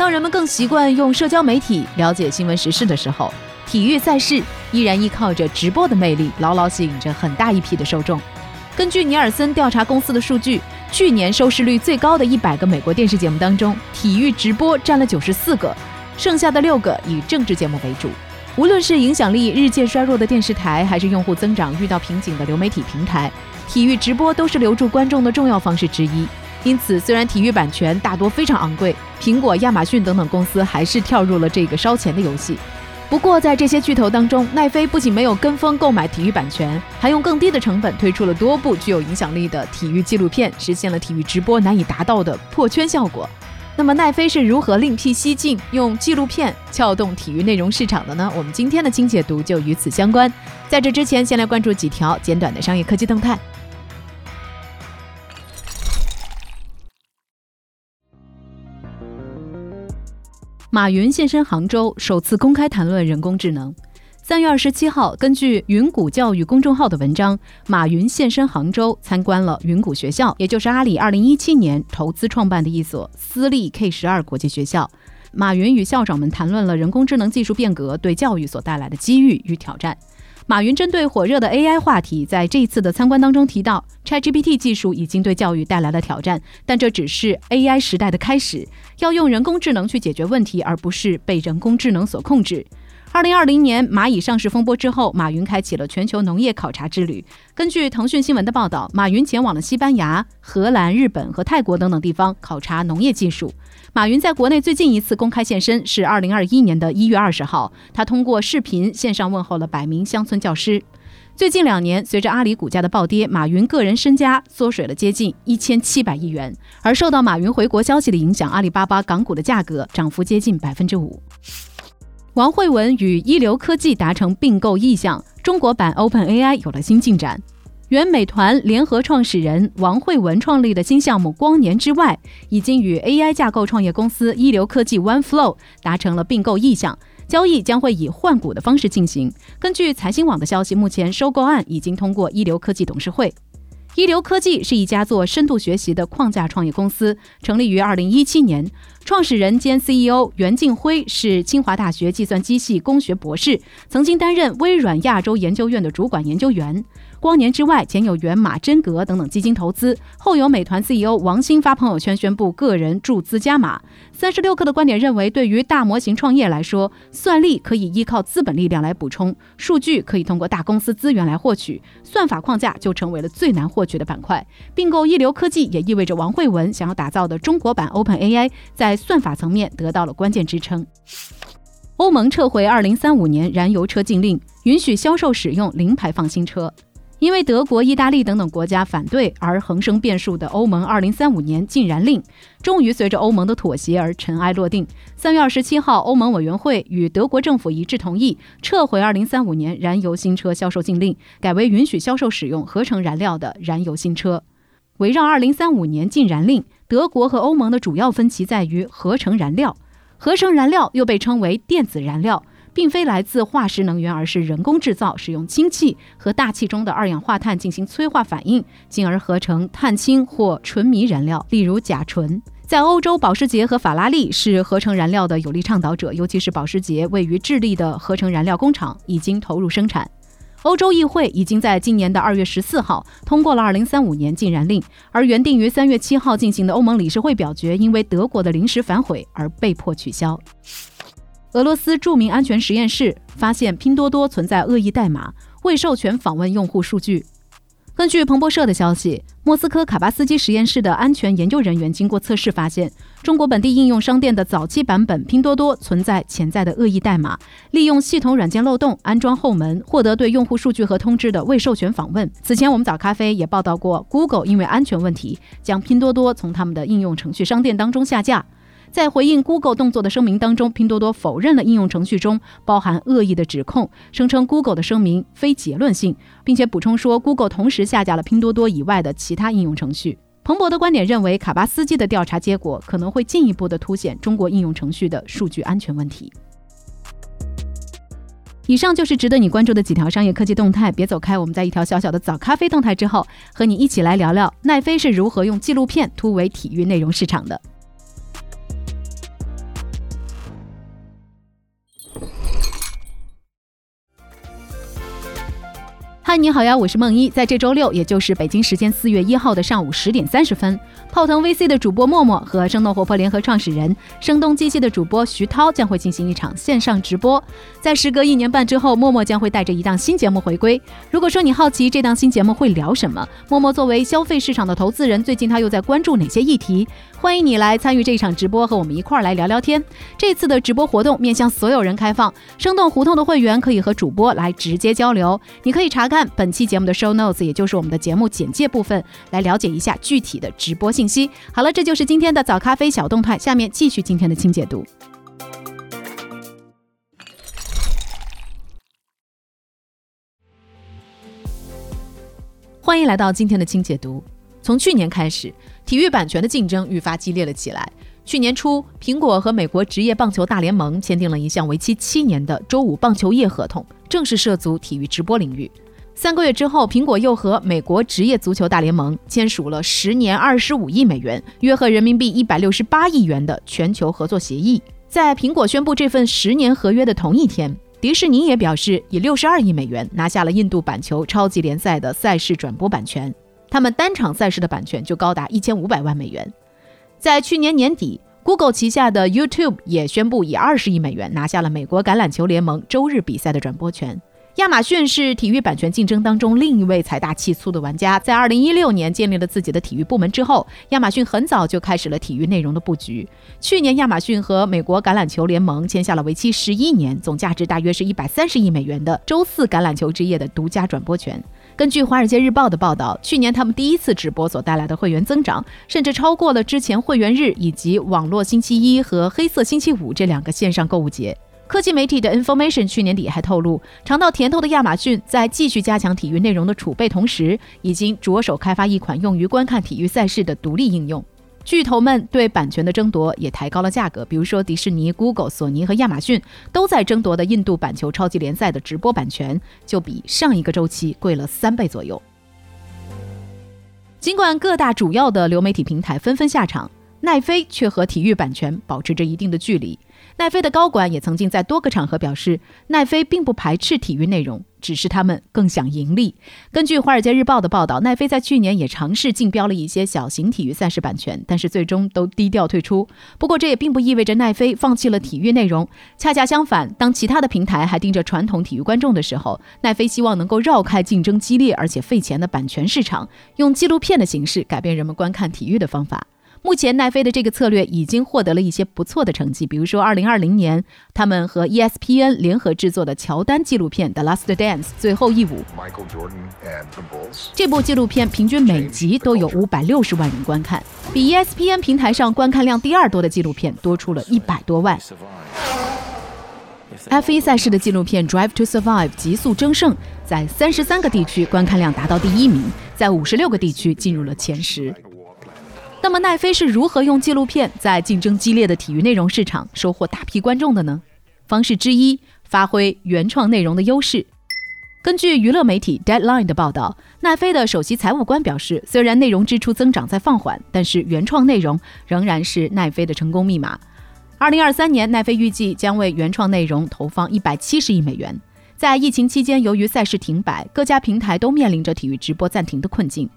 当人们更习惯用社交媒体了解新闻时事的时候，体育赛事依然依靠着直播的魅力，牢牢吸引着很大一批的受众。根据尼尔森调查公司的数据，去年收视率最高的一百个美国电视节目当中，体育直播占了九十四个，剩下的六个以政治节目为主。无论是影响力日渐衰弱的电视台，还是用户增长遇到瓶颈的流媒体平台，体育直播都是留住观众的重要方式之一。因此，虽然体育版权大多非常昂贵，苹果、亚马逊等等公司还是跳入了这个烧钱的游戏。不过，在这些巨头当中，奈飞不仅没有跟风购买体育版权，还用更低的成本推出了多部具有影响力的体育纪录片，实现了体育直播难以达到的破圈效果。那么，奈飞是如何另辟蹊径，用纪录片撬动体育内容市场的呢？我们今天的精解读就与此相关。在这之前，先来关注几条简短的商业科技动态。马云现身杭州，首次公开谈论人工智能。三月二十七号，根据云谷教育公众号的文章，马云现身杭州，参观了云谷学校，也就是阿里二零一七年投资创办的一所私立 K 十二国际学校。马云与校长们谈论了人工智能技术变革对教育所带来的机遇与挑战。马云针对火热的 AI 话题，在这一次的参观当中提到，ChatGPT 技术已经对教育带来了挑战，但这只是 AI 时代的开始，要用人工智能去解决问题，而不是被人工智能所控制。二零二零年蚂蚁上市风波之后，马云开启了全球农业考察之旅。根据腾讯新闻的报道，马云前往了西班牙、荷兰、日本和泰国等等地方考察农业技术。马云在国内最近一次公开现身是二零二一年的一月二十号，他通过视频线上问候了百名乡村教师。最近两年，随着阿里股价的暴跌，马云个人身家缩水了接近一千七百亿元。而受到马云回国消息的影响，阿里巴巴港股的价格涨幅接近百分之五。王慧文与一流科技达成并购意向，中国版 OpenAI 有了新进展。原美团联合创始人王慧文创立的新项目“光年之外”已经与 AI 架构创业公司一流科技 OneFlow 达成了并购意向，交易将会以换股的方式进行。根据财新网的消息，目前收购案已经通过一流科技董事会。一流科技是一家做深度学习的框架创业公司，成立于二零一七年。创始人兼 CEO 袁敬辉是清华大学计算机系工学博士，曾经担任微软亚洲研究院的主管研究员。光年之外前有原马真格等等基金投资，后有美团 CEO 王兴发朋友圈宣布个人注资加码。三十六氪的观点认为，对于大模型创业来说，算力可以依靠资本力量来补充，数据可以通过大公司资源来获取，算法框架就成为了最难获取的板块。并购一流科技也意味着王慧文想要打造的中国版 OpenAI 在算法层面得到了关键支撑。欧盟撤回二零三五年燃油车禁令，允许销售使用零排放新车。因为德国、意大利等等国家反对而横生变数的欧盟二零三五年禁燃令，终于随着欧盟的妥协而尘埃落定。三月二十七号，欧盟委员会与德国政府一致同意撤回二零三五年燃油新车销售禁令，改为允许销售使用合成燃料的燃油新车。围绕二零三五年禁燃令，德国和欧盟的主要分歧在于合成燃料。合成燃料又被称为电子燃料。并非来自化石能源，而是人工制造，使用氢气和大气中的二氧化碳进行催化反应，进而合成碳氢或纯醚燃料，例如甲醇。在欧洲，保时捷和法拉利是合成燃料的有力倡导者，尤其是保时捷位于智利的合成燃料工厂已经投入生产。欧洲议会已经在今年的二月十四号通过了二零三五年禁燃令，而原定于三月七号进行的欧盟理事会表决，因为德国的临时反悔而被迫取消。俄罗斯著名安全实验室发现拼多多存在恶意代码，未授权访问用户数据。根据彭博社的消息，莫斯科卡巴斯基实验室的安全研究人员经过测试发现，中国本地应用商店的早期版本拼多多存在潜在的恶意代码，利用系统软件漏洞安装后门，获得对用户数据和通知的未授权访问。此前，我们早咖啡也报道过，Google 因为安全问题将拼多多从他们的应用程序商店当中下架。在回应 Google 动作的声明当中，拼多多否认了应用程序中包含恶意的指控，声称 Google 的声明非结论性，并且补充说，Google 同时下架了拼多多以外的其他应用程序。彭博的观点认为，卡巴斯基的调查结果可能会进一步的凸显中国应用程序的数据安全问题。以上就是值得你关注的几条商业科技动态，别走开。我们在一条小小的早咖啡动态之后，和你一起来聊聊奈飞是如何用纪录片突围体育内容市场的。嗨，你好呀，我是梦一。在这周六，也就是北京时间四月一号的上午十点三十分，泡腾 VC 的主播默默和生动活泼联合创始人声东击西的主播徐涛将会进行一场线上直播。在时隔一年半之后，默默将会带着一档新节目回归。如果说你好奇这档新节目会聊什么，默默作为消费市场的投资人，最近他又在关注哪些议题？欢迎你来参与这场直播，和我们一块儿来聊聊天。这次的直播活动面向所有人开放，生动胡同的会员可以和主播来直接交流。你可以查看。本期节目的 show notes，也就是我们的节目简介部分，来了解一下具体的直播信息。好了，这就是今天的早咖啡小动态，下面继续今天的清解读。欢迎来到今天的清解读。从去年开始，体育版权的竞争愈发激烈了起来。去年初，苹果和美国职业棒球大联盟签订了一项为期七年的周五棒球业合同，正式涉足体育直播领域。三个月之后，苹果又和美国职业足球大联盟签署了十年二十五亿美元（约合人民币一百六十八亿元）的全球合作协议。在苹果宣布这份十年合约的同一天，迪士尼也表示以六十二亿美元拿下了印度板球超级联赛的赛事转播版权，他们单场赛事的版权就高达一千五百万美元。在去年年底，Google 旗下的 YouTube 也宣布以二十亿美元拿下了美国橄榄球联盟周日比赛的转播权。亚马逊是体育版权竞争当中另一位财大气粗的玩家。在2016年建立了自己的体育部门之后，亚马逊很早就开始了体育内容的布局。去年，亚马逊和美国橄榄球联盟签下了为期十一年、总价值大约是一百三十亿美元的周四橄榄球之夜的独家转播权。根据《华尔街日报》的报道，去年他们第一次直播所带来的会员增长，甚至超过了之前会员日以及网络星期一和黑色星期五这两个线上购物节。科技媒体的 Information 去年底还透露，尝到甜头的亚马逊在继续加强体育内容的储备同时，已经着手开发一款用于观看体育赛事的独立应用。巨头们对版权的争夺也抬高了价格，比如说迪士尼、Google、索尼和亚马逊都在争夺的印度板球超级联赛的直播版权，就比上一个周期贵了三倍左右。尽管各大主要的流媒体平台纷纷下场，奈飞却和体育版权保持着一定的距离。奈飞的高管也曾经在多个场合表示，奈飞并不排斥体育内容，只是他们更想盈利。根据《华尔街日报》的报道，奈飞在去年也尝试竞标了一些小型体育赛事版权，但是最终都低调退出。不过，这也并不意味着奈飞放弃了体育内容。恰恰相反，当其他的平台还盯着传统体育观众的时候，奈飞希望能够绕开竞争激烈而且费钱的版权市场，用纪录片的形式改变人们观看体育的方法。目前奈飞的这个策略已经获得了一些不错的成绩，比如说2020年他们和 ESPN 联合制作的乔丹纪录片《The Last Dance》最后一舞。这部纪录片平均每集都有560万人观看，比 ESPN 平台上观看量第二多的纪录片多出了一百多万。F1 赛事的纪录片《Drive to Survive》极速争胜，在三十三个地区观看量达到第一名，在五十六个地区进入了前十。那么奈飞是如何用纪录片在竞争激烈的体育内容市场收获大批观众的呢？方式之一，发挥原创内容的优势。根据娱乐媒体 Deadline 的报道，奈飞的首席财务官表示，虽然内容支出增长在放缓，但是原创内容仍然是奈飞的成功密码。二零二三年，奈飞预计将为原创内容投放一百七十亿美元。在疫情期间，由于赛事停摆，各家平台都面临着体育直播暂停的困境。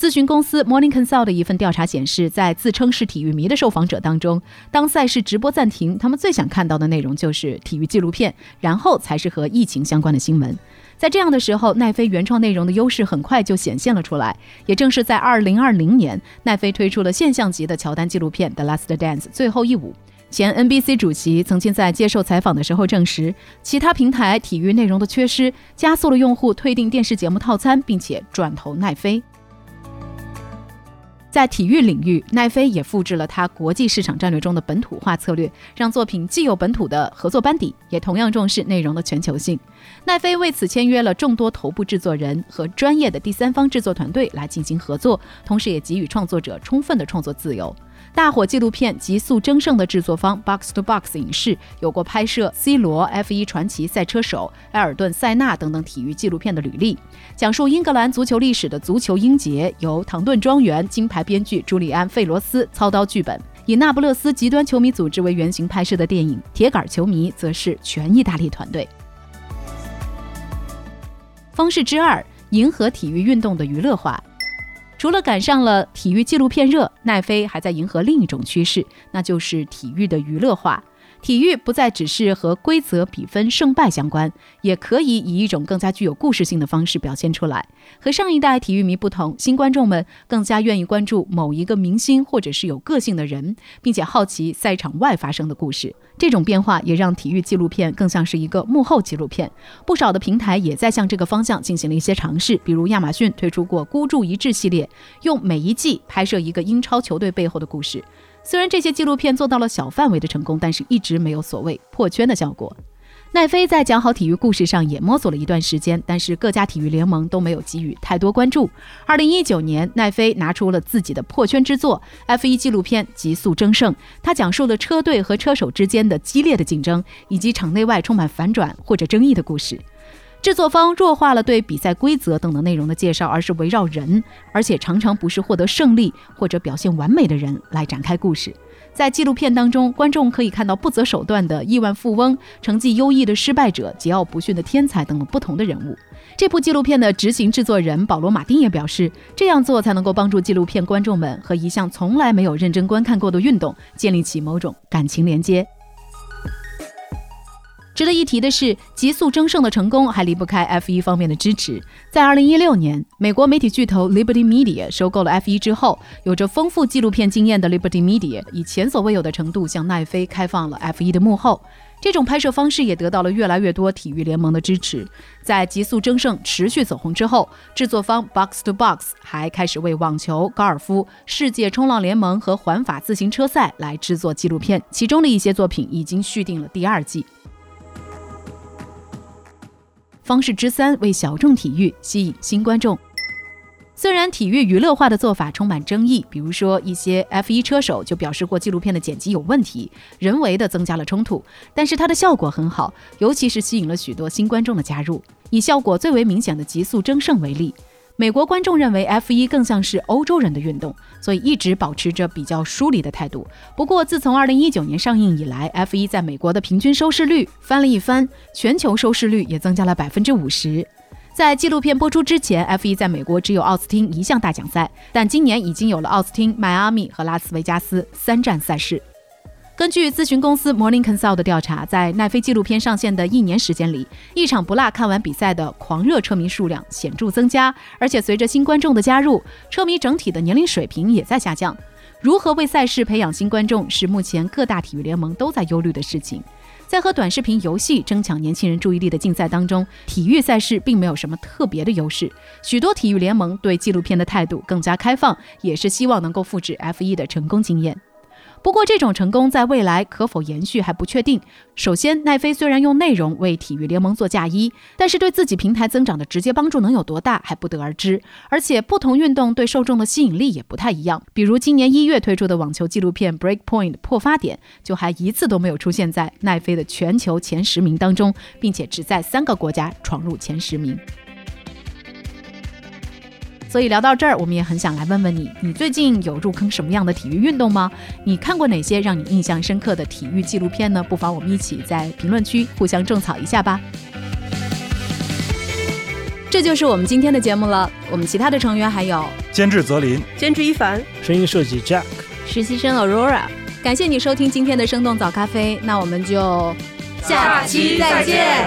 咨询公司 Morning Consult 的一份调查显示，在自称是体育迷的受访者当中，当赛事直播暂停，他们最想看到的内容就是体育纪录片，然后才是和疫情相关的新闻。在这样的时候，奈飞原创内容的优势很快就显现了出来。也正是在2020年，奈飞推出了现象级的乔丹纪录片《The Last Dance》最后一舞。前 NBC 主席曾经在接受采访的时候证实，其他平台体育内容的缺失加速了用户退订电视节目套餐，并且转投奈飞。在体育领域，奈飞也复制了它国际市场战略中的本土化策略，让作品既有本土的合作班底，也同样重视内容的全球性。奈飞为此签约了众多头部制作人和专业的第三方制作团队来进行合作，同时也给予创作者充分的创作自由。大火纪录片《极速争胜》的制作方 Box to Box 影视有过拍摄 C 罗、F1 传奇赛车手埃尔顿·塞纳等等体育纪录片的履历。讲述英格兰足球历史的《足球英杰》由唐顿庄园金牌编剧朱利安·费罗斯操刀剧本，以那不勒斯极端球迷组织为原型拍摄的电影《铁杆球迷》则是全意大利团队。方式之二：迎合体育运动的娱乐化。除了赶上了体育纪录片热，奈飞还在迎合另一种趋势，那就是体育的娱乐化。体育不再只是和规则、比分、胜败相关，也可以以一种更加具有故事性的方式表现出来。和上一代体育迷不同，新观众们更加愿意关注某一个明星或者是有个性的人，并且好奇赛场外发生的故事。这种变化也让体育纪录片更像是一个幕后纪录片。不少的平台也在向这个方向进行了一些尝试，比如亚马逊推出过“孤注一掷”系列，用每一季拍摄一个英超球队背后的故事。虽然这些纪录片做到了小范围的成功，但是一直没有所谓破圈的效果。奈飞在讲好体育故事上也摸索了一段时间，但是各家体育联盟都没有给予太多关注。二零一九年，奈飞拿出了自己的破圈之作 F1 纪录片《极速争胜》，它讲述了车队和车手之间的激烈的竞争，以及场内外充满反转或者争议的故事。制作方弱化了对比赛规则等等内容的介绍，而是围绕人，而且常常不是获得胜利或者表现完美的人来展开故事。在纪录片当中，观众可以看到不择手段的亿万富翁、成绩优异的失败者、桀骜不驯的天才等等不同的人物。这部纪录片的执行制作人保罗·马丁也表示，这样做才能够帮助纪录片观众们和一项从来没有认真观看过的运动建立起某种感情连接。值得一提的是，极速争胜的成功还离不开 F1 方面的支持。在2016年，美国媒体巨头 Liberty Media 收购了 F1 之后，有着丰富纪录片经验的 Liberty Media 以前所未有的程度向奈飞开放了 F1 的幕后。这种拍摄方式也得到了越来越多体育联盟的支持。在极速争胜持续走红之后，制作方 Box to Box 还开始为网球、高尔夫、世界冲浪联盟和环法自行车赛来制作纪录片，其中的一些作品已经续订了第二季。方式之三，为小众体育吸引新观众。虽然体育娱乐化的做法充满争议，比如说一些 F1 车手就表示过纪录片的剪辑有问题，人为的增加了冲突，但是它的效果很好，尤其是吸引了许多新观众的加入。以效果最为明显的极速争胜为例。美国观众认为 F 一更像是欧洲人的运动，所以一直保持着比较疏离的态度。不过，自从2019年上映以来，F 一在美国的平均收视率翻了一番，全球收视率也增加了百分之五十。在纪录片播出之前，F 一在美国只有奥斯汀一项大奖赛，但今年已经有了奥斯汀、迈阿密和拉斯维加斯三站赛事。根据咨询公司 Morning Consult 的调查，在奈飞纪录片上线的一年时间里，一场不落看完比赛的狂热车迷数量显著增加，而且随着新观众的加入，车迷整体的年龄水平也在下降。如何为赛事培养新观众，是目前各大体育联盟都在忧虑的事情。在和短视频游戏争抢年轻人注意力的竞赛当中，体育赛事并没有什么特别的优势。许多体育联盟对纪录片的态度更加开放，也是希望能够复制 F1 的成功经验。不过，这种成功在未来可否延续还不确定。首先，奈飞虽然用内容为体育联盟做嫁衣，但是对自己平台增长的直接帮助能有多大还不得而知。而且，不同运动对受众的吸引力也不太一样。比如，今年一月推出的网球纪录片《Breakpoint 破发点》，就还一次都没有出现在奈飞的全球前十名当中，并且只在三个国家闯入前十名。所以聊到这儿，我们也很想来问问你：你最近有入坑什么样的体育运动吗？你看过哪些让你印象深刻的体育纪录片呢？不妨我们一起在评论区互相种草一下吧。这就是我们今天的节目了。我们其他的成员还有监制泽林、监制一凡、声音设计 Jack、实习生 Aurora。感谢你收听今天的生动早咖啡，那我们就下期再见。